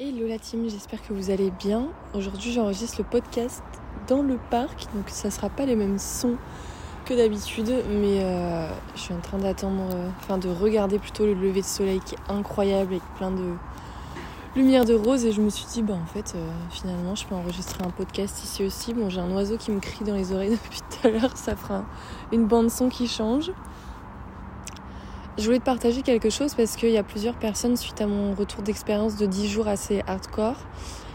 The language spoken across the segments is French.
Hello la team, j'espère que vous allez bien. Aujourd'hui j'enregistre le podcast dans le parc, donc ça sera pas les mêmes sons que d'habitude, mais euh, je suis en train d'attendre, euh, enfin de regarder plutôt le lever de soleil qui est incroyable avec plein de lumière de rose et je me suis dit bah en fait euh, finalement je peux enregistrer un podcast ici aussi. Bon j'ai un oiseau qui me crie dans les oreilles depuis tout à l'heure, ça fera une bande son qui change. Je voulais te partager quelque chose parce qu'il y a plusieurs personnes, suite à mon retour d'expérience de 10 jours assez hardcore,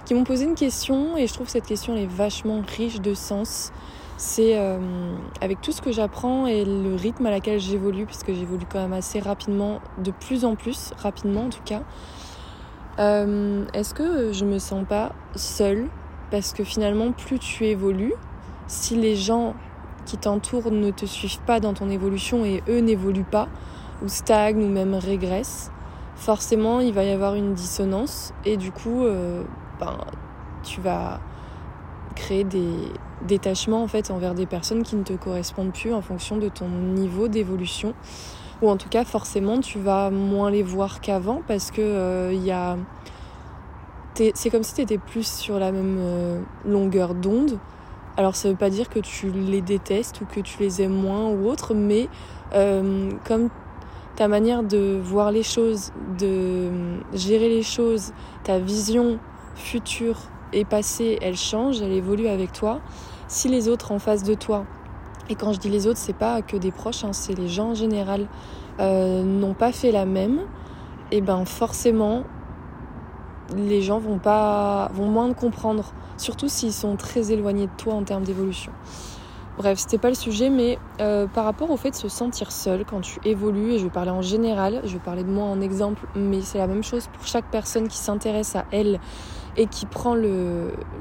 qui m'ont posé une question et je trouve que cette question est vachement riche de sens. C'est euh, avec tout ce que j'apprends et le rythme à laquelle j'évolue, puisque j'évolue quand même assez rapidement, de plus en plus rapidement en tout cas. Euh, est-ce que je me sens pas seule? Parce que finalement, plus tu évolues, si les gens qui t'entourent ne te suivent pas dans ton évolution et eux n'évoluent pas, ou stagne ou même régresse, forcément il va y avoir une dissonance et du coup euh, ben, tu vas créer des détachements en fait envers des personnes qui ne te correspondent plus en fonction de ton niveau d'évolution. Ou en tout cas forcément tu vas moins les voir qu'avant parce que euh, il a c'est comme si tu étais plus sur la même euh, longueur d'onde. Alors ça veut pas dire que tu les détestes ou que tu les aimes moins ou autre mais comme ta manière de voir les choses, de gérer les choses, ta vision future et passée, elle change, elle évolue avec toi. Si les autres en face de toi, et quand je dis les autres, c'est pas que des proches, hein, c'est les gens en général, euh, n'ont pas fait la même, et ben forcément, les gens vont pas, vont moins comprendre, surtout s'ils sont très éloignés de toi en termes d'évolution. Bref, c'était pas le sujet, mais euh, par rapport au fait de se sentir seul quand tu évolues, et je vais parler en général, je vais parler de moi en exemple, mais c'est la même chose pour chaque personne qui s'intéresse à elle et qui prend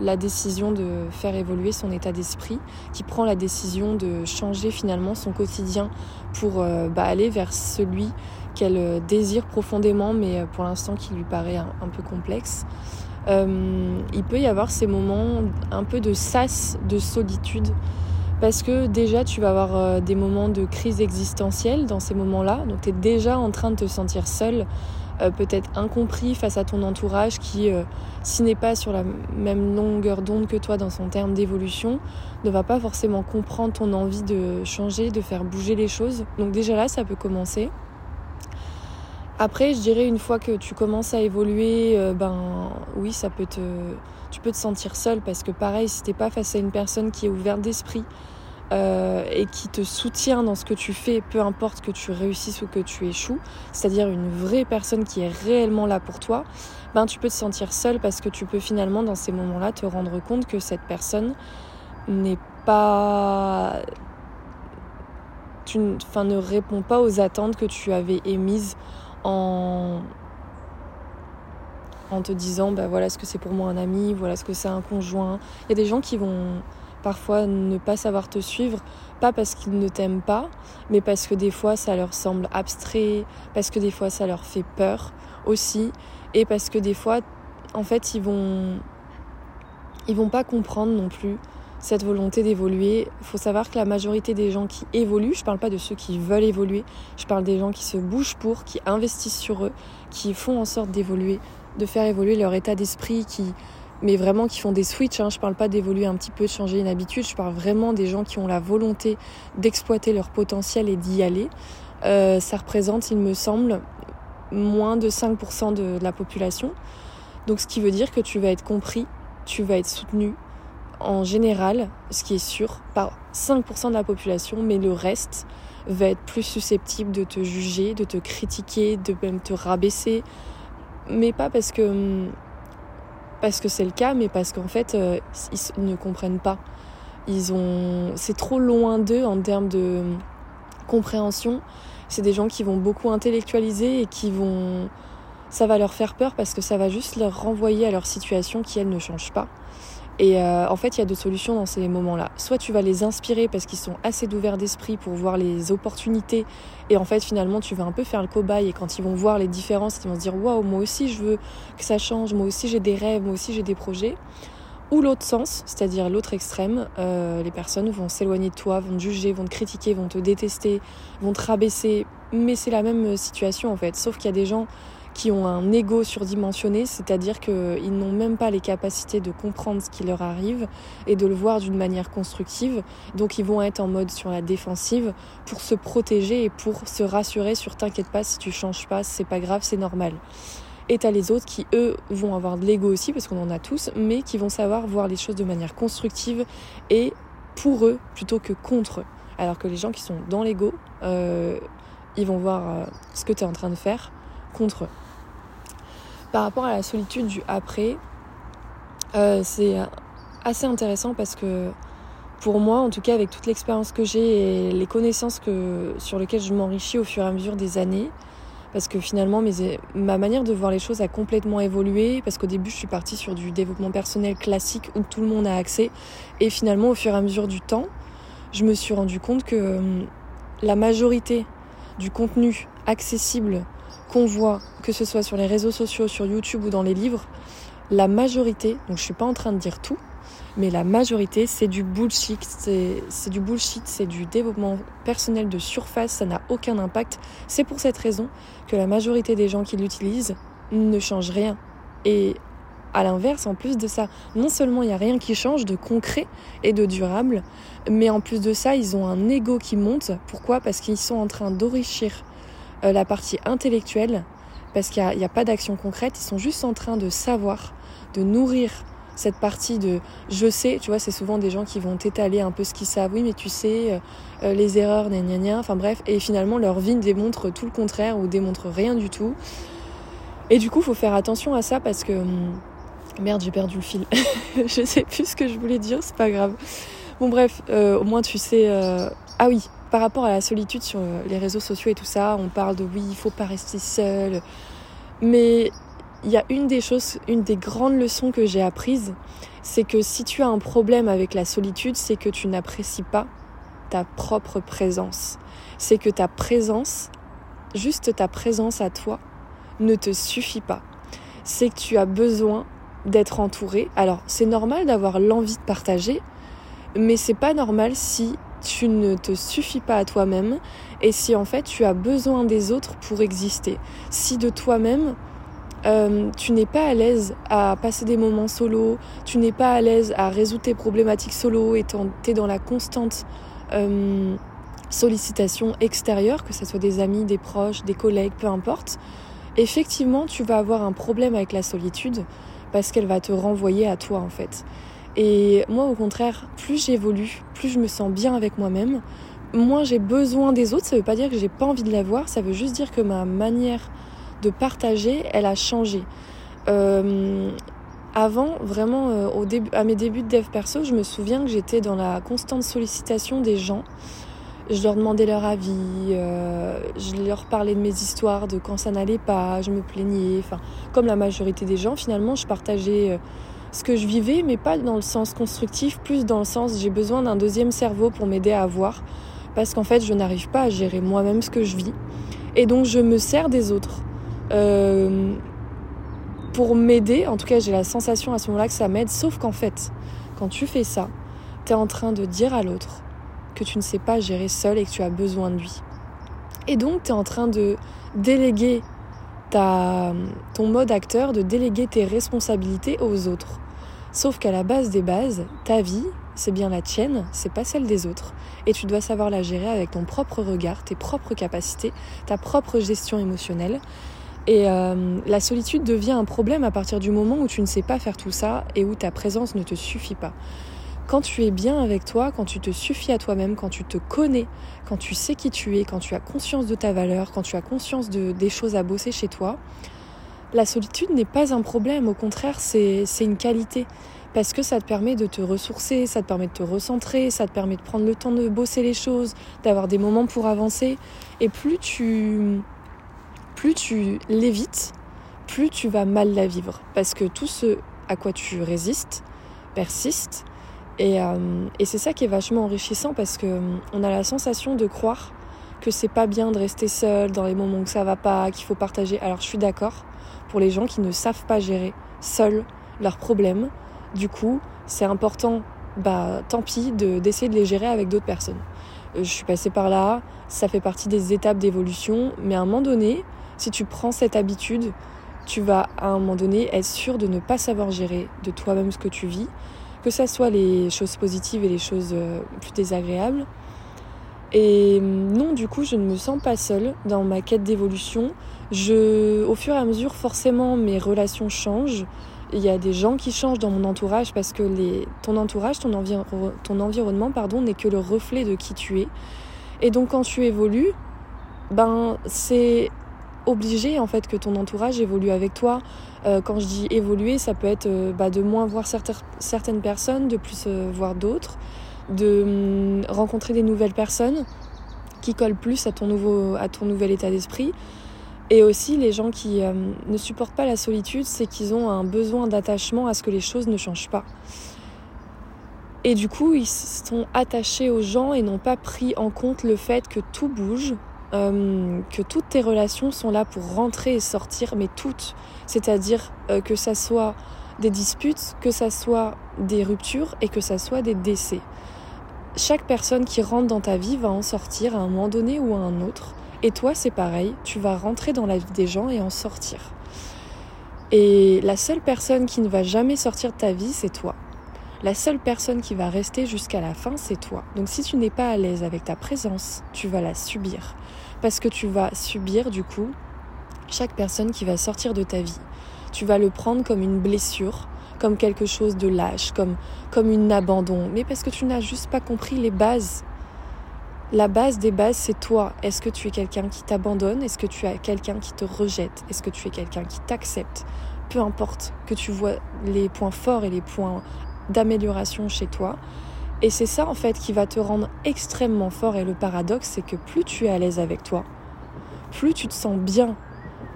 la décision de faire évoluer son état d'esprit, qui prend la décision de changer finalement son quotidien pour euh, bah, aller vers celui qu'elle euh, désire profondément, mais pour l'instant qui lui paraît un, peu complexe. Il peut y avoir ces moments un peu de sas, de solitude, parce que déjà tu vas avoir euh, des moments de crise existentielle dans ces moments-là, donc tu es déjà en train de te sentir seul, euh, peut-être incompris face à ton entourage qui, euh, s'il n'est pas sur la même longueur d'onde que toi dans son terme d'évolution, ne va pas forcément comprendre ton envie de changer, de faire bouger les choses. Donc déjà là, ça peut commencer. Après, je dirais une fois que tu commences à évoluer, ben oui, ça peut te tu peux te sentir seul parce que pareil, si t'es pas face à une personne qui est ouverte d'esprit euh, et qui te soutient dans ce que tu fais, peu importe que tu réussisses ou que tu échoues, c'est-à-dire une vraie personne qui est réellement là pour toi, ben tu peux te sentir seul parce que tu peux finalement dans ces moments-là te rendre compte que cette personne n'est pas tu enfin, ne répond pas aux attentes que tu avais émises en te disant bah voilà ce que c'est pour moi un ami, voilà ce que c'est un conjoint. Il y a des gens qui vont parfois ne pas savoir te suivre, pas parce qu'ils ne t'aiment pas, mais parce que des fois ça leur semble abstrait, parce que des fois ça leur fait peur aussi, et parce que des fois en fait ils ils vont pas comprendre non plus cette volonté d'évoluer. Il faut savoir que la majorité des gens qui évoluent, je parle pas de ceux qui veulent évoluer, je parle des gens qui se bougent pour, qui investissent sur eux, qui font en sorte d'évoluer, de faire évoluer leur état d'esprit, qui, mais vraiment qui font des switches. Hein. Je parle pas d'évoluer un petit peu, de changer une habitude. Je parle vraiment des gens qui ont la volonté d'exploiter leur potentiel et d'y aller. Euh, ça représente, il me semble, moins de 5% de, de la population. Donc ce qui veut dire que tu vas être compris, tu vas être soutenu en général, ce qui est sûr, par 5% de la population, mais le reste va être plus susceptible de te juger, de te critiquer, de même te rabaisser, mais pas parce que parce que c'est le cas, mais parce qu'en fait euh, ils ne comprennent pas. Ils ont, c'est trop loin d'eux en termes de compréhension. C'est des gens qui vont beaucoup intellectualiser et qui vont, ça va leur faire peur parce que ça va juste leur renvoyer à leur situation qui elle ne change pas. Et euh, en fait, il y a deux solutions dans ces moments-là. Soit tu vas les inspirer parce qu'ils sont assez d'ouverts d'esprit pour voir les opportunités. Et en fait, finalement, tu vas un peu faire le cobaye. Et quand ils vont voir les différences, ils vont se dire Waouh, moi aussi, je veux que ça change. Moi aussi, j'ai des rêves. Moi aussi, j'ai des projets. Ou l'autre sens, c'est-à-dire l'autre extrême, euh, les personnes vont s'éloigner de toi, vont te juger, vont te critiquer, vont te détester, vont te rabaisser. Mais c'est la même situation en fait. Sauf qu'il y a des gens qui ont un ego surdimensionné, c'est-à-dire qu'ils n'ont même pas les capacités de comprendre ce qui leur arrive et de le voir d'une manière constructive. Donc ils vont être en mode sur la défensive pour se protéger et pour se rassurer sur t'inquiète pas si tu changes pas, c'est pas grave, c'est normal. Et t'as les autres qui, eux, vont avoir de l'ego aussi, parce qu'on en a tous, mais qui vont savoir voir les choses de manière constructive et pour eux plutôt que contre eux. Alors que les gens qui sont dans l'ego, euh, ils vont voir euh, ce que tu es en train de faire contre eux. Par rapport à la solitude du après, euh, c'est assez intéressant parce que pour moi, en tout cas avec toute l'expérience que j'ai et les connaissances que, sur lesquelles je m'enrichis au fur et à mesure des années, parce que finalement ma manière de voir les choses a complètement évolué, parce qu'au début je suis partie sur du développement personnel classique où tout le monde a accès, et finalement au fur et à mesure du temps, je me suis rendu compte que hum, la majorité du contenu accessible qu'on voit, que ce soit sur les réseaux sociaux, sur YouTube ou dans les livres, la majorité, donc je suis pas en train de dire tout, mais la majorité c'est du bullshit, c'est du bullshit, c'est du développement personnel de surface, ça n'a aucun impact. C'est pour cette raison que la majorité des gens qui l'utilisent ne changent rien. Et à l'inverse, en plus de ça, non seulement il n'y a rien qui change de concret et de durable, mais en plus de ça, ils ont un ego qui monte. Pourquoi? Parce qu'ils sont en train d'enrichir euh, la partie intellectuelle, parce qu'il n'y a, pas d'action concrète, ils sont juste en train de savoir, de nourrir cette partie de je sais, tu vois, c'est souvent des gens qui vont t'étaler un peu ce qu'ils savent, oui, mais tu sais, euh, euh, les erreurs, gna gna gna, enfin bref, et finalement leur vie démontre tout le contraire ou démontre rien du tout. Et du coup, faut faire attention à ça parce que. Hum, merde, j'ai perdu le fil. je sais plus ce que je voulais dire, c'est pas grave. Bon, bref, au moins tu sais. Ah oui, par rapport à la solitude sur les réseaux sociaux et tout ça, on parle de oui, il faut pas rester seul. Mais il y a une des choses, une des grandes leçons que j'ai apprises, c'est que si tu as un problème avec la solitude, c'est que tu n'apprécies pas ta propre présence. C'est que ta présence, juste ta présence à toi, ne te suffit pas. C'est que tu as besoin d'être entouré. Alors, c'est normal d'avoir l'envie de partager, mais c'est pas normal si tu ne te suffis pas à toi-même et si en fait tu as besoin des autres pour exister. Si de toi-même euh, tu n'es pas à l'aise à passer des moments solo, tu n'es pas à l'aise à résoudre tes problématiques solo et tu es dans la constante euh, sollicitation extérieure, que ce soit des amis, des proches, des collègues, peu importe, effectivement tu vas avoir un problème avec la solitude parce qu'elle va te renvoyer à toi en fait. Et moi, au contraire, plus j'évolue, plus je me sens bien avec moi-même, moins j'ai besoin des autres. Ça veut pas dire que j'ai pas envie de l'avoir, ça veut juste dire que ma manière de partager, elle a changé. Euh, avant, vraiment, euh, au début, à mes débuts de dev perso, je me souviens que j'étais dans la constante sollicitation des gens. Je leur demandais leur avis, euh, je leur parlais de mes histoires, de quand ça n'allait pas, je me plaignais. Enfin, comme la majorité des gens, finalement, je partageais ce que je vivais, mais pas dans le sens constructif, plus dans le sens j'ai besoin d'un deuxième cerveau pour m'aider à voir, parce qu'en fait je n'arrive pas à gérer moi-même ce que je vis, et donc je me sers des autres. Euh, pour m'aider, en tout cas j'ai la sensation à ce moment-là que ça m'aide, sauf qu'en fait, quand tu fais ça, tu es en train de dire à l'autre que tu ne sais pas gérer seul et que tu as besoin de lui. Et donc tu es en train de déléguer ton mode acteur, de déléguer tes responsabilités aux autres. Sauf qu'à la base des bases, ta vie, c'est bien la tienne, c'est pas celle des autres. Et tu dois savoir la gérer avec ton propre regard, tes propres capacités, ta propre gestion émotionnelle. Et euh, la solitude devient un problème à partir du moment où tu ne sais pas faire tout ça et où ta présence ne te suffit pas. Quand tu es bien avec toi, quand tu te suffis à toi-même, quand tu te connais, quand tu sais qui tu es, quand tu as conscience de ta valeur, quand tu as conscience de, des choses à bosser chez toi, la solitude n'est pas un problème, au contraire c'est une qualité. Parce que ça te permet de te ressourcer, ça te permet de te recentrer, ça te permet de prendre le temps de bosser les choses, d'avoir des moments pour avancer. Et plus tu, plus tu l'évites, plus tu vas mal la vivre. Parce que tout ce à quoi tu résistes persiste euh, et, c'est ça qui est vachement enrichissant parce que euh, on a la sensation de croire que c'est pas bien de rester seul dans les moments où ça va pas, qu'il faut partager. Alors je suis d'accord pour les gens qui ne savent pas gérer seuls leurs problèmes. Du coup, c'est important, bah tant pis, d'essayer de, les gérer avec d'autres personnes. Euh, je suis passée par là, ça fait partie des étapes d'évolution, mais à un moment donné, si tu prends cette habitude, tu vas à un moment donné être sûr de ne pas savoir gérer de toi-même ce que tu vis, que ce soit les choses positives et les choses euh, plus désagréables. Et non, du coup, je ne me sens pas seule dans ma quête d'évolution. Je, au fur et à mesure, forcément, mes relations changent. Il y a des gens qui changent dans mon entourage parce que les, ton entourage, ton, ton environnement, pardon, n'est que le reflet de qui tu es. Et donc, quand tu évolues, ben, c'est obligé en fait que ton entourage évolue avec toi. Euh, quand je dis évoluer, ça peut être euh, bah, de moins voir certaines personnes, de plus euh, voir d'autres, de hum, rencontrer des nouvelles personnes qui collent plus à ton, nouveau, à ton nouvel état d'esprit. Et aussi les gens qui ne supportent pas la solitude, c'est qu'ils ont un besoin d'attachement à ce que les choses ne changent pas. Et du coup, ils sont attachés aux gens et n'ont pas pris en compte le fait que tout bouge, euh, que toutes tes relations sont là pour rentrer et sortir, mais toutes. C'est-à-dire euh, que ça soit des disputes, que ça soit des ruptures et que ça soit des décès. Chaque personne qui rentre dans ta vie va en sortir à un moment donné ou à un autre. Et toi, c'est pareil, tu vas rentrer dans la vie des gens et en sortir. Et la seule personne qui ne va jamais sortir de ta vie, c'est toi. La seule personne qui va rester jusqu'à la fin, c'est toi. Donc si tu n'es pas à l'aise avec ta présence, tu vas la subir. Parce que tu vas subir du coup chaque personne qui va sortir de ta vie. Tu vas le prendre comme une blessure, comme quelque chose de lâche, comme, comme une abandon. Mais parce que tu n'as juste pas compris les bases. La base des bases, c'est toi. Est-ce que tu es quelqu'un qui t'abandonne? Est-ce que tu es quelqu'un qui te rejette? Est-ce que tu es quelqu'un qui t'accepte? Peu importe que tu vois les points forts et les points d'amélioration chez toi. Et c'est ça en fait qui va te rendre extrêmement fort. Et le paradoxe, c'est que plus tu es à l'aise avec toi, plus tu te sens bien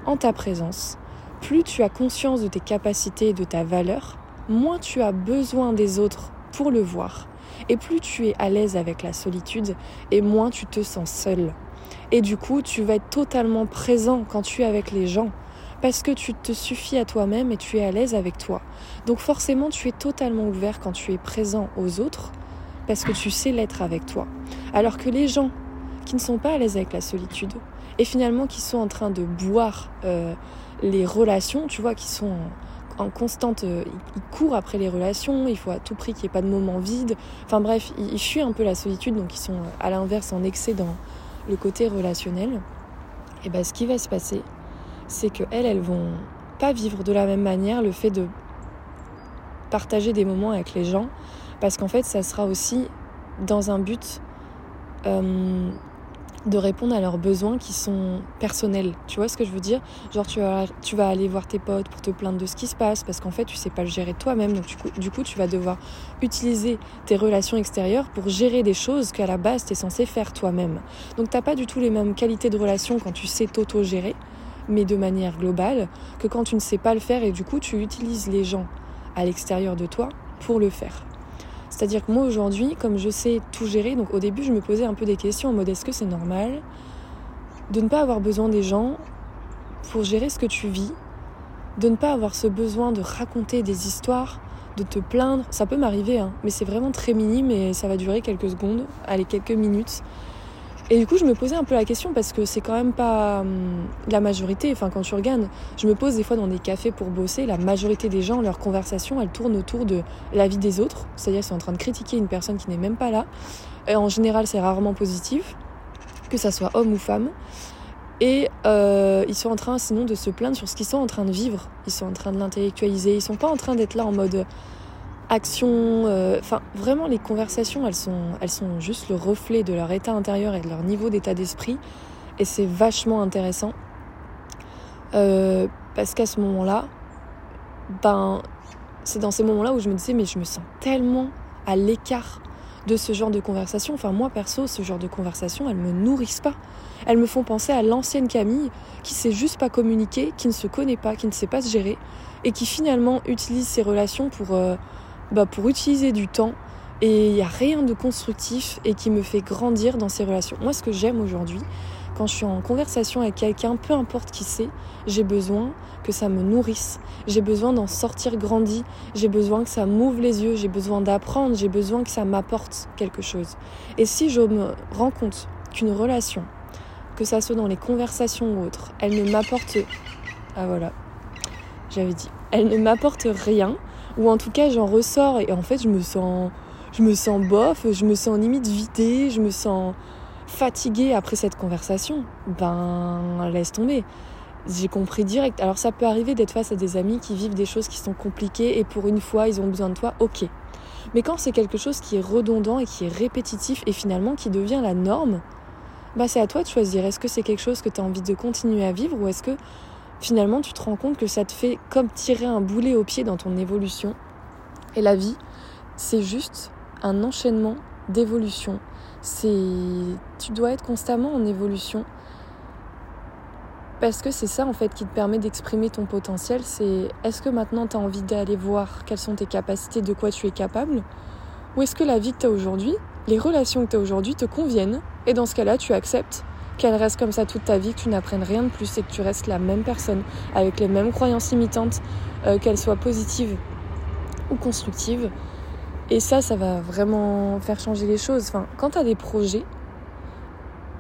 en ta présence, plus tu as conscience de tes capacités et de ta valeur, moins tu as besoin des autres pour le voir. Et plus tu es à l'aise avec la solitude, et moins tu te sens seul. Et du coup, tu vas être totalement présent quand tu es avec les gens parce que tu te suffis à toi-même et tu es à l'aise avec toi. Donc forcément, tu es totalement ouvert quand tu es présent aux autres parce que tu sais l'être avec toi. Alors que les gens qui ne sont pas à l'aise avec la solitude et finalement qui sont en train de boire euh, les relations, tu vois, qui sont en, constante, euh, ils courent après les relations, il faut à tout prix qu'il n'y ait pas de moment vide. Enfin bref, ils, ils fuient un peu la solitude, donc ils sont à l'inverse en excès dans le côté relationnel. Et bien ce qui va se passer, c'est qu'elles, elles vont pas vivre de la même manière le fait de partager des moments avec les gens, parce qu'en fait, ça sera aussi dans un but euh, de répondre à leurs besoins qui sont personnels. Tu vois ce que je veux dire? Genre, tu vas, tu vas aller voir tes potes pour te plaindre de ce qui se passe, parce qu'en fait, tu sais pas le gérer toi-même, donc du coup, tu vas devoir utiliser tes relations extérieures pour gérer des choses qu'à la base, tu es censé faire toi-même. Donc, t'as pas du tout les mêmes qualités de relation quand tu sais t'auto-gérer mais de manière globale, que quand tu ne sais pas le faire et du coup tu utilises les gens à l'extérieur de toi pour le faire. C'est-à-dire que moi aujourd'hui, comme je sais tout gérer, donc au début je me posais un peu des questions en mode est-ce que c'est normal de ne pas avoir besoin des gens pour gérer ce que tu vis, de ne pas avoir ce besoin de raconter des histoires, de te plaindre, ça peut m'arriver, hein, mais c'est vraiment très minime et ça va durer quelques secondes, allez quelques minutes. Et du coup, je me posais un peu la question parce que c'est quand même pas hum, la majorité. Enfin, quand tu regardes, je me pose des fois dans des cafés pour bosser, la majorité des gens, leur conversation, elle tourne autour de la vie des autres. C'est-à-dire, sont en train de critiquer une personne qui n'est même pas là. Et en général, c'est rarement positif, que ça soit homme ou femme. Et euh, ils sont en train, sinon, de se plaindre sur ce qu'ils sont en train de vivre. Ils sont en train de l'intellectualiser. Ils sont pas en train d'être là en mode action. Euh, enfin, vraiment, les conversations, elles sont, elles juste le reflet de leur état intérieur et de leur niveau d'état d'esprit. Et c'est vachement intéressant. Euh, parce qu'à ce moment-là, ben, c'est dans ces moments-là où je me disais, mais je me sens tellement à l'écart de ce genre de conversation. Enfin, moi, perso, ce genre de conversation, elles me nourrissent pas. Elles me font penser à l'ancienne Camille qui sait juste pas communiquer, qui ne se connaît pas, qui ne sait pas se gérer et qui finalement utilise ses relations pour. Euh, bah, pour utiliser du temps et il n'y a rien de constructif et qui me fait grandir dans ces relations. Moi, ce que j'aime aujourd'hui, quand je suis en conversation avec quelqu'un, peu importe qui c'est, j'ai besoin que ça me nourrisse, j'ai besoin d'en sortir grandi, j'ai besoin que ça m'ouvre les yeux, j'ai besoin d'apprendre, j'ai besoin que ça m'apporte quelque chose. Et si je me rends compte qu'une relation que ça soit dans les conversations ou autres, elle ne m'apporte... Ah voilà, j'avais dit. Elle ne m'apporte rien, ou en tout cas j'en ressors et en fait je me sens... Je me sens bof, je me sens limite vidée, je me sens fatiguée après cette conversation. Ben, laisse tomber j'ai compris direct. Alors ça peut arriver d'être face à des amis qui vivent des choses qui sont compliquées et pour une fois ils ont besoin de toi, ok. Mais quand c'est quelque chose qui est redondant et qui est répétitif et finalement qui devient la norme, bah c'est à toi de choisir. Est-ce que c'est quelque chose que tu as envie de continuer à vivre ou est-ce que finalement tu te rends compte que ça te fait comme tirer un boulet au pied dans ton évolution Et la vie, c'est juste un enchaînement d'évolution. C'est tu dois être constamment en évolution. Parce que c'est ça en fait qui te permet d'exprimer ton potentiel, c'est est-ce que maintenant tu as envie d'aller voir quelles sont tes capacités, de quoi tu es capable Ou est-ce que la vie que tu as aujourd'hui, les relations que tu as aujourd'hui te conviennent et dans ce cas-là tu acceptes qu'elles restent comme ça toute ta vie, que tu n'apprennes rien de plus et que tu restes la même personne avec les mêmes croyances imitantes, euh, qu'elles soient positives ou constructives. Et ça, ça va vraiment faire changer les choses. Enfin, quand tu as des projets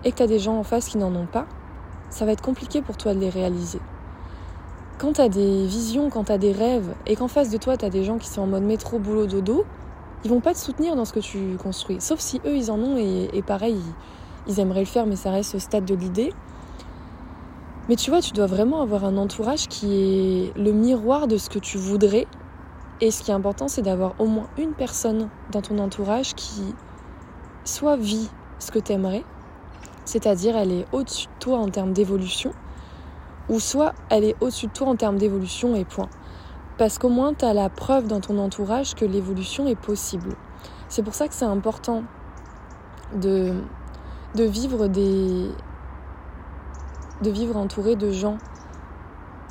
et que tu as des gens en face qui n'en ont pas, ça va être compliqué pour toi de les réaliser. Quand tu as des visions, quand tu as des rêves, et qu'en face de toi, tu as des gens qui sont en mode métro, boulot, dodo, ils vont pas te soutenir dans ce que tu construis. Sauf si eux, ils en ont, et, pareil, ils, aimeraient le faire, mais ça reste au stade de l'idée. Mais tu vois, tu dois vraiment avoir un entourage qui est le miroir de ce que tu voudrais. Et ce qui est important, c'est d'avoir au moins une personne dans ton entourage qui soit vit ce que tu aimerais, c'est-à-dire elle est au-dessus de toi en termes d'évolution, ou soit elle est au-dessus de toi en termes d'évolution et point. Parce qu'au moins tu as la preuve dans ton entourage que l'évolution est possible. C'est pour ça que c'est important de, de vivre des de vivre entouré de gens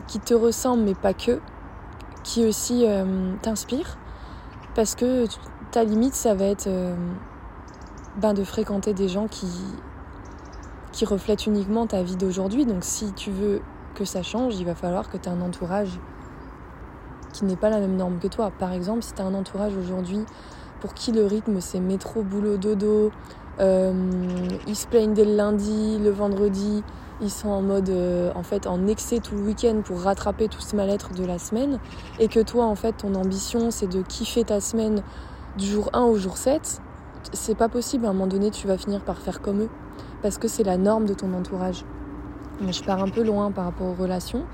qui te ressemblent mais pas que, qui aussi euh, t'inspirent parce que ta limite ça va être euh, ben, de fréquenter des gens qui qui reflète uniquement ta vie d'aujourd'hui. Donc si tu veux que ça change, il va falloir que tu aies un entourage qui n'est pas la même norme que toi. Par exemple, si tu as un entourage aujourd'hui pour qui le rythme c'est métro, boulot, dodo, ils se plaignent dès le lundi, le vendredi, ils sont en mode euh, en fait en excès tout le week-end pour rattraper tout ce mal-être de la semaine. Et que toi en fait ton ambition c'est de kiffer ta semaine du jour 1 au jour 7, c'est pas possible. À un moment donné tu vas finir par faire comme eux. Parce que c'est la norme de ton entourage. je pars un peu loin par rapport aux relations,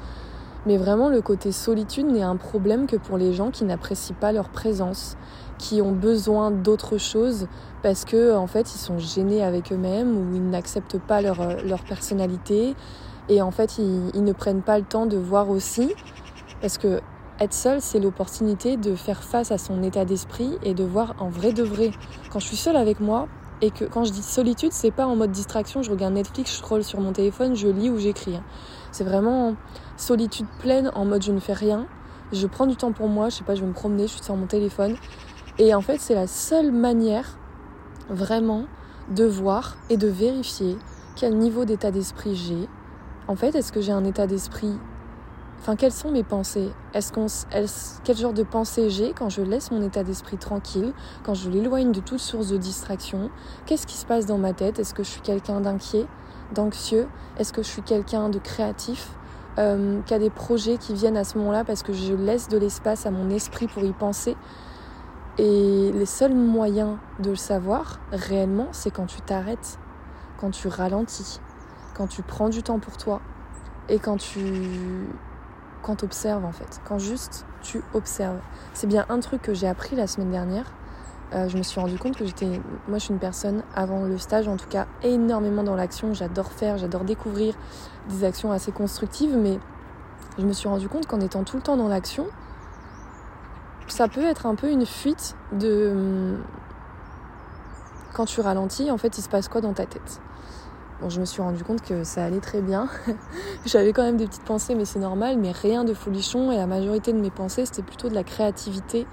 mais vraiment le côté solitude n'est un problème que pour les gens qui n'apprécient pas leur présence, qui ont besoin d'autre chose parce que en fait ils sont gênés avec eux-mêmes ou ils n'acceptent pas leur, euh, leur personnalité et en fait ils, ne prennent pas le temps de voir aussi parce que être seul, c'est l'opportunité de faire face à son état d'esprit et de voir en vrai de vrai. Quand je suis seule avec moi, et que quand je dis solitude, c'est pas en mode distraction, je regarde Netflix, je scroll sur mon téléphone, je lis ou j'écris. C'est vraiment solitude pleine en mode je ne fais rien. Je prends du temps pour moi, je sais pas, je vais me promener, je suis sur mon téléphone. Et en fait, c'est la seule manière vraiment de voir et de vérifier quel niveau d'état d'esprit j'ai. En fait, est-ce que j'ai un état d'esprit Quelles sont mes pensées? Quel genre de pensée j'ai quand je laisse mon état d'esprit tranquille, quand je l'éloigne de toute source de distraction? Qu'est-ce qui se passe dans ma tête? Est-ce que je suis quelqu'un d'inquiet, d'anxieux? Est-ce que je suis quelqu'un de créatif? Euh, qui a des projets qui viennent à ce moment-là parce que je laisse de l'espace à mon esprit pour y penser. Et les seuls moyens de le savoir réellement, c'est quand tu t'arrêtes, quand tu ralentis, quand tu prends du temps pour toi et quand tu quand tu observes en fait, quand juste tu observes. C'est bien un truc que j'ai appris la semaine dernière. Euh, je me suis rendu compte que j'étais, moi je suis une personne avant le stage en tout cas énormément dans l'action. J'adore faire, j'adore découvrir des actions assez constructives, mais je me suis rendu compte qu'en étant tout le temps dans l'action, ça peut être un peu une fuite de quand tu ralentis, en fait, il se passe quoi dans ta tête? Bon, je me suis rendu compte que ça allait très bien. J'avais quand même des petites pensées, mais c'est normal, mais rien de folichon. Et la majorité de mes pensées, c'était plutôt de la créativité.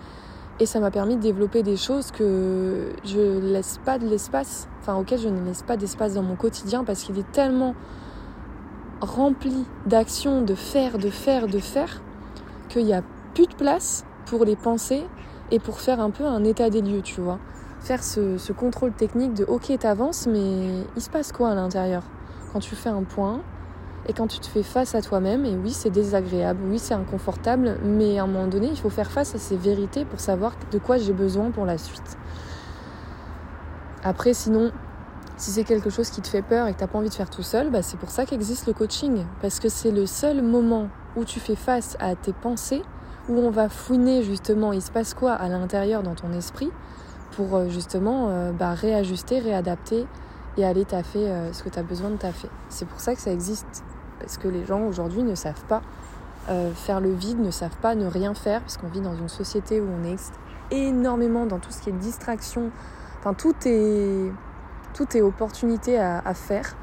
Et ça m'a permis de développer des choses que je laisse pas de l'espace, enfin auxquelles je ne laisse pas d'espace dans mon quotidien parce qu'il est tellement rempli d'actions, de faire, de faire, de faire, qu'il n'y a plus de place pour les pensées et pour faire un peu un état des lieux, tu vois faire ce, contrôle technique de ok t'avances mais il se passe quoi à l'intérieur? Quand tu fais un point et quand tu te fais face à toi-même, et oui, c'est désagréable, oui, c'est inconfortable, mais à un moment donné, il faut faire face à ces vérités pour savoir de quoi j'ai besoin pour la suite. Après, sinon, si c'est quelque chose qui te fait peur et que tu n'as pas envie de faire tout seul, bah c'est pour ça qu'existe le coaching. Parce que c'est le seul moment où tu fais face à tes pensées, où on va fouiner justement il se passe quoi à l'intérieur dans ton esprit pour euh, justement euh, bah, réajuster, réadapter et aller taffer euh, ce que tu as besoin de taffer. C'est pour ça que ça existe. Parce que les gens aujourd'hui ne savent pas faire le vide, ne savent pas ne rien faire, parce qu'on vit dans une société où on est énormément dans tout ce qui est distraction. Enfin, tout est, tout est opportunité à, faire.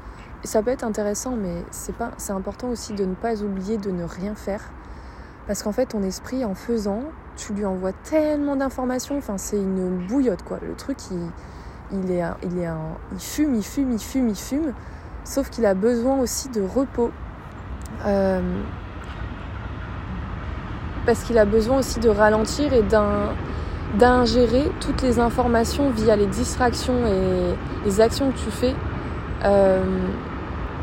Ça peut être intéressant, mais c'est important aussi de ne pas oublier de ne rien faire. Parce qu'en fait, ton esprit, en faisant, tu lui envoies tellement d'informations. Enfin, c'est une bouillotte, quoi. Le truc, il, il, est, il, est un, il fume, il fume, il fume, il fume. Sauf qu'il a besoin aussi de repos. Euh, parce qu'il a besoin aussi de ralentir et d'ingérer toutes les informations via les distractions et les actions que tu fais, euh,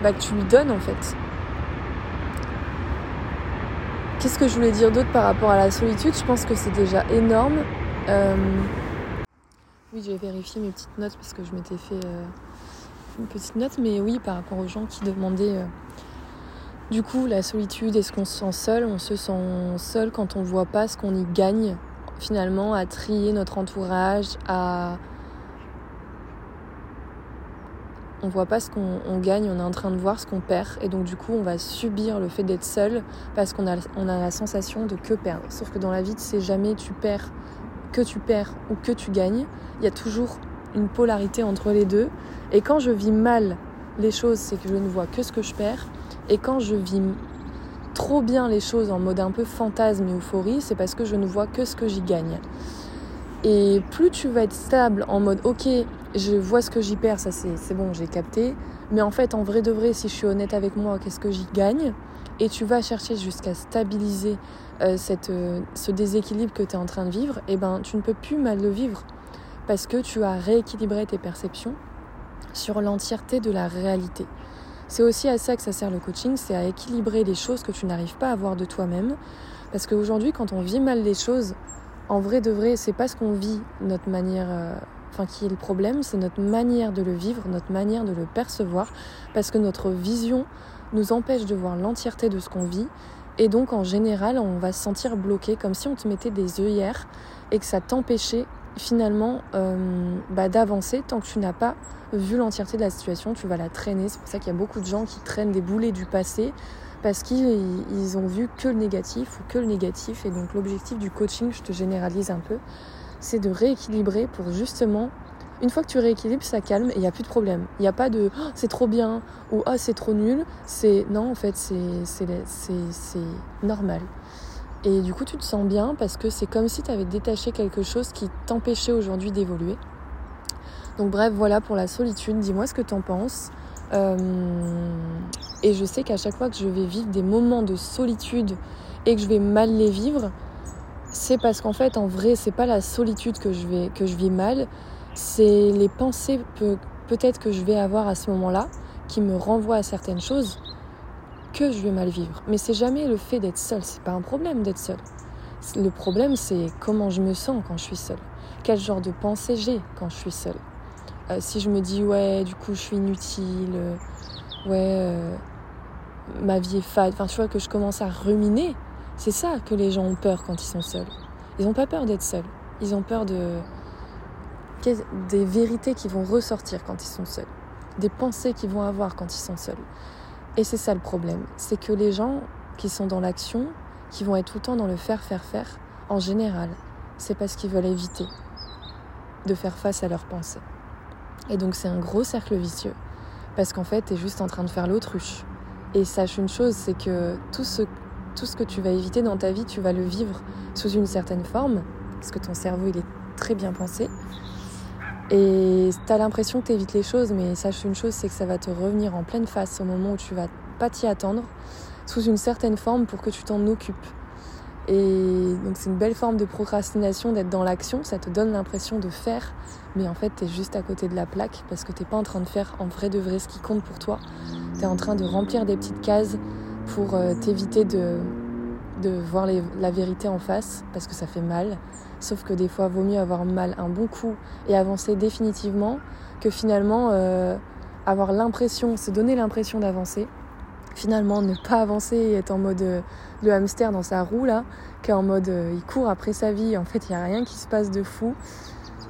bah, que tu lui donnes en fait. Qu'est-ce que je voulais dire d'autre par rapport à la solitude Je pense que c'est déjà énorme. Euh, oui, j'ai vérifié mes petites notes parce que je m'étais fait euh, une petite note, mais oui, par rapport aux gens qui demandaient du coup, la solitude, est-ce qu'on se sent seul? On se sent seul quand on voit pas ce qu'on y gagne, finalement, à trier notre entourage, à. On voit pas ce qu'on gagne, on est en train de voir ce qu'on perd, et donc du coup, on va subir le fait d'être seul parce qu'on a, la sensation de que perdre. Sauf que dans la vie, c'est jamais tu perds, que tu perds ou que tu gagnes. Il y a toujours une polarité entre les deux. Et quand je vis mal les choses, c'est que je ne vois que ce que je perds. Et quand je vis trop bien les choses en mode un peu fantasme et euphorie, c'est parce que je ne vois que ce que j'y gagne. Et plus tu vas être stable en mode ok, je vois ce que j'y perds, ça c'est bon, j'ai capté. Mais en fait, en vrai de vrai, si je suis honnête avec moi, qu'est-ce que j'y gagne? Et tu vas chercher jusqu'à stabiliser euh, cette, euh, ce déséquilibre que tu es en train de vivre, et eh ben tu ne peux plus mal le vivre. Parce que tu as rééquilibré tes perceptions sur l'entièreté de la réalité. C'est aussi à ça que ça sert le coaching, c'est à équilibrer les choses que tu n'arrives pas à voir de toi-même. Parce qu'aujourd'hui, quand on vit mal les choses, en vrai de vrai, c'est pas ce qu'on vit, notre manière, euh, enfin qui est le problème, c'est notre manière de le vivre, notre manière de le percevoir, parce que notre vision nous empêche de voir l'entièreté de ce qu'on vit. Et donc en général, on va se sentir bloqué, comme si on te mettait des œillères et que ça t'empêchait finalement euh, bah, d'avancer tant que tu n'as pas vu l'entièreté de la situation, tu vas la traîner. C'est pour ça qu'il y a beaucoup de gens qui traînent des boulets du passé parce qu'ils ont vu que le négatif ou que le négatif. Et donc l'objectif du coaching, je te généralise un peu, c'est de rééquilibrer pour justement, une fois que tu rééquilibres, ça calme et il n'y a plus de problème. Il n'y a pas de oh, c'est trop bien ou oh, c'est trop nul. C'est non, en fait, c'est normal. Et du coup, tu te sens bien parce que c'est comme si tu avais détaché quelque chose qui t'empêchait aujourd'hui d'évoluer. Donc bref, voilà pour la solitude. Dis-moi ce que tu en penses. Euh, et je sais qu'à chaque fois que je vais vivre des moments de solitude et que je vais mal les vivre, c'est parce qu'en fait, en vrai, c'est pas la solitude que je, vais, que je vis mal, c'est les pensées peut-être que je vais avoir à ce moment-là qui me renvoient à certaines choses que je vais mal vivre. Mais c'est jamais le fait d'être seul, c'est pas un problème d'être seul. Le problème, c'est comment je me sens quand je suis seule. Quel genre de pensée j'ai quand je suis seule. Euh, si je me dis, ouais, du coup, je suis inutile, euh, ouais, euh, ma vie est fade, enfin, tu vois, que je commence à ruminer, c'est ça que les gens ont peur quand ils sont seuls. Ils n'ont pas peur d'être seuls. Ils ont peur de des vérités qui vont ressortir quand ils sont seuls, des pensées qu'ils vont avoir quand ils sont seuls. Et c'est ça le problème, c'est que les gens qui sont dans l'action, qui vont être tout le temps dans le faire, faire, faire, en général, c'est parce qu'ils veulent éviter de faire face à leurs pensées. Et donc c'est un gros cercle vicieux, parce qu'en fait, tu es juste en train de faire l'autruche. Et sache une chose, c'est que tout ce, tout ce que tu vas éviter dans ta vie, tu vas le vivre sous une certaine forme, parce que ton cerveau, il est très bien pensé. Et tu as l'impression que tu évites les choses, mais sache une chose, c'est que ça va te revenir en pleine face au moment où tu vas pas t'y attendre, sous une certaine forme pour que tu t'en occupes. Et donc c'est une belle forme de procrastination d'être dans l'action, ça te donne l'impression de faire, mais en fait tu es juste à côté de la plaque parce que t'es pas en train de faire en vrai de vrai ce qui compte pour toi. Tu es en train de remplir des petites cases pour euh, t'éviter de, de voir la vérité en face parce que ça fait mal. Sauf que des fois, vaut mieux avoir mal un bon coup et avancer définitivement que finalement euh, avoir l'impression, se donner l'impression d'avancer. Finalement, ne pas avancer et être en mode euh, le hamster dans sa roue là, qu'en mode euh, il court après sa vie. En fait, il n'y a rien qui se passe de fou.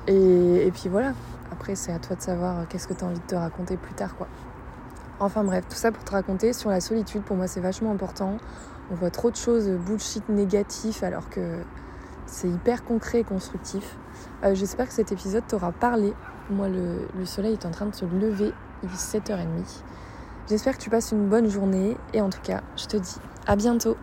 Et, et puis voilà. Après, c'est à toi de savoir qu'est-ce que tu as envie de te raconter plus tard, quoi. Enfin bref, tout ça pour te raconter sur la solitude. Pour moi, c'est vachement important. On voit trop de choses bullshit négatifs alors que c'est hyper concret et constructif. Euh, j'espère que cet épisode t'aura parlé. Moi, le, le, soleil est en train de se lever. Il est 7h30. J'espère que tu passes une bonne journée. Et en tout cas, je te dis à bientôt.